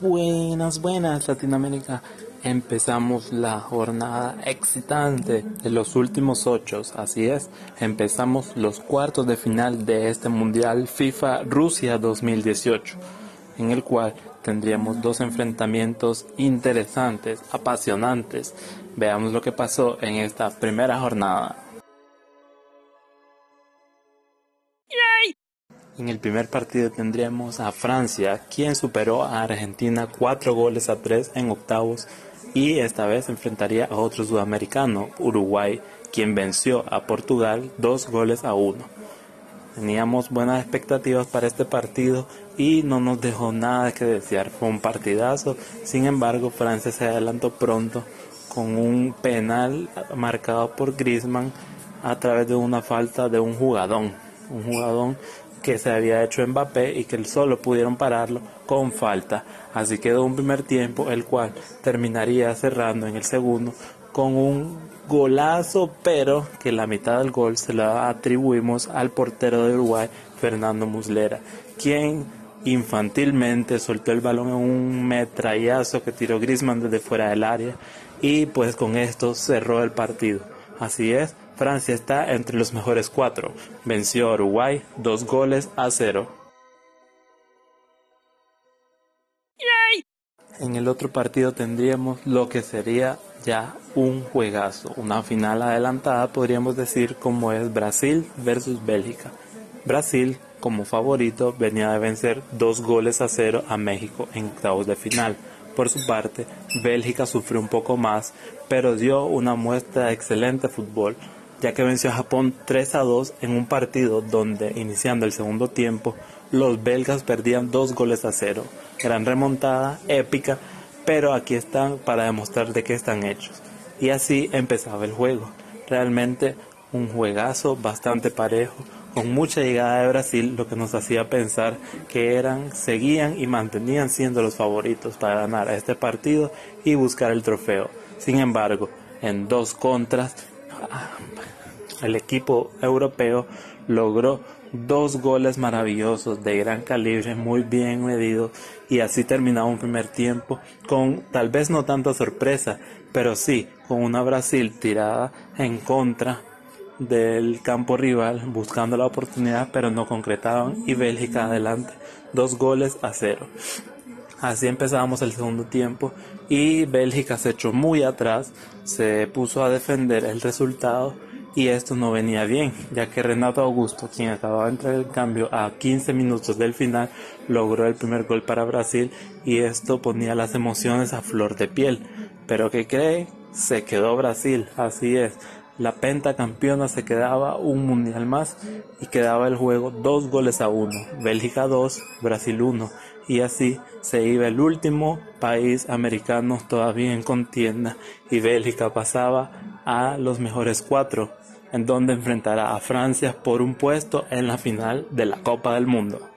Buenas, buenas Latinoamérica. Empezamos la jornada excitante de los últimos ocho. Así es, empezamos los cuartos de final de este Mundial FIFA Rusia 2018, en el cual tendríamos dos enfrentamientos interesantes, apasionantes. Veamos lo que pasó en esta primera jornada. En el primer partido tendríamos a Francia, quien superó a Argentina cuatro goles a tres en octavos y esta vez enfrentaría a otro sudamericano, Uruguay, quien venció a Portugal dos goles a uno. Teníamos buenas expectativas para este partido y no nos dejó nada que desear. Fue un partidazo. Sin embargo, Francia se adelantó pronto con un penal marcado por Griezmann a través de una falta de un jugador. Un jugador que se había hecho Mbappé y que solo pudieron pararlo con falta. Así quedó un primer tiempo, el cual terminaría cerrando en el segundo con un golazo, pero que la mitad del gol se la atribuimos al portero de Uruguay, Fernando Muslera, quien infantilmente soltó el balón en un metrallazo que tiró Griezmann desde fuera del área y pues con esto cerró el partido. Así es, Francia está entre los mejores cuatro. Venció a Uruguay dos goles a cero. En el otro partido tendríamos lo que sería ya un juegazo, una final adelantada podríamos decir como es Brasil versus Bélgica. Brasil como favorito venía de vencer dos goles a cero a México en octavos de final. Por su parte, Bélgica sufrió un poco más, pero dio una muestra de excelente fútbol ya que venció a Japón 3 a 2 en un partido donde, iniciando el segundo tiempo, los belgas perdían dos goles a cero. Gran remontada, épica, pero aquí están para demostrar de qué están hechos. Y así empezaba el juego. Realmente un juegazo bastante parejo, con mucha llegada de Brasil, lo que nos hacía pensar que eran, seguían y mantenían siendo los favoritos para ganar este partido y buscar el trofeo. Sin embargo, en dos contras, el equipo europeo logró dos goles maravillosos de gran calibre, muy bien medidos y así terminaba un primer tiempo con tal vez no tanta sorpresa, pero sí con una Brasil tirada en contra del campo rival buscando la oportunidad pero no concretaban y Bélgica adelante dos goles a cero. Así empezábamos el segundo tiempo y Bélgica se echó muy atrás, se puso a defender el resultado y esto no venía bien, ya que Renato Augusto, quien acababa de entrar en cambio a 15 minutos del final, logró el primer gol para Brasil y esto ponía las emociones a flor de piel. Pero ¿qué cree? Se quedó Brasil, así es. La pentacampeona se quedaba un mundial más y quedaba el juego dos goles a uno, Bélgica 2, Brasil 1 y así se iba el último país americano todavía en contienda y Bélgica pasaba a los mejores cuatro, en donde enfrentará a Francia por un puesto en la final de la Copa del Mundo.